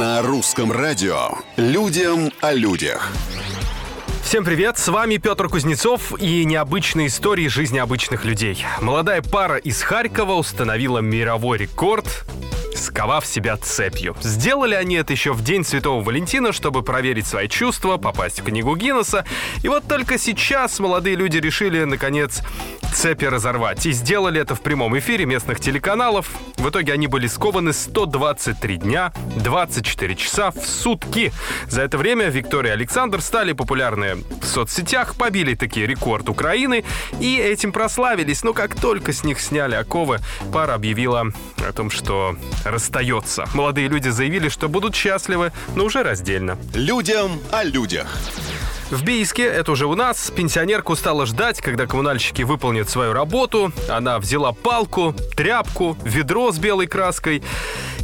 На русском радио «Людям о людях». Всем привет, с вами Петр Кузнецов и необычные истории жизни обычных людей. Молодая пара из Харькова установила мировой рекорд сковав себя цепью. Сделали они это еще в день Святого Валентина, чтобы проверить свои чувства, попасть в книгу Гиннесса. И вот только сейчас молодые люди решили, наконец, цепи разорвать. И сделали это в прямом эфире местных телеканалов. В итоге они были скованы 123 дня, 24 часа в сутки. За это время Виктория и Александр стали популярны в соцсетях, побили такие рекорд Украины и этим прославились. Но как только с них сняли оковы, пара объявила о том, что расстается. Молодые люди заявили, что будут счастливы, но уже раздельно. Людям о людях. В Бийске, это уже у нас, пенсионерку стала ждать, когда коммунальщики выполнят свою работу. Она взяла палку, тряпку, ведро с белой краской.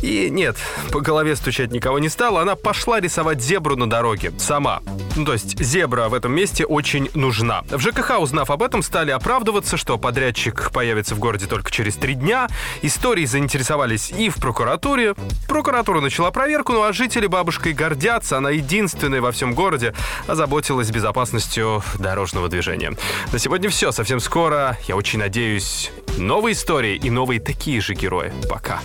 И нет, по голове стучать никого не стала. Она пошла рисовать зебру на дороге. Сама. Ну, то есть зебра в этом месте очень нужна. В ЖКХ, узнав об этом, стали оправдываться, что подрядчик появится в городе только через три дня. Истории заинтересовались и в прокуратуре. Прокуратура начала проверку, ну а жители бабушкой гордятся. Она единственная во всем городе озаботилась безопасностью дорожного движения. На сегодня все. Совсем скоро, я очень надеюсь, новые истории и новые такие же герои. Пока.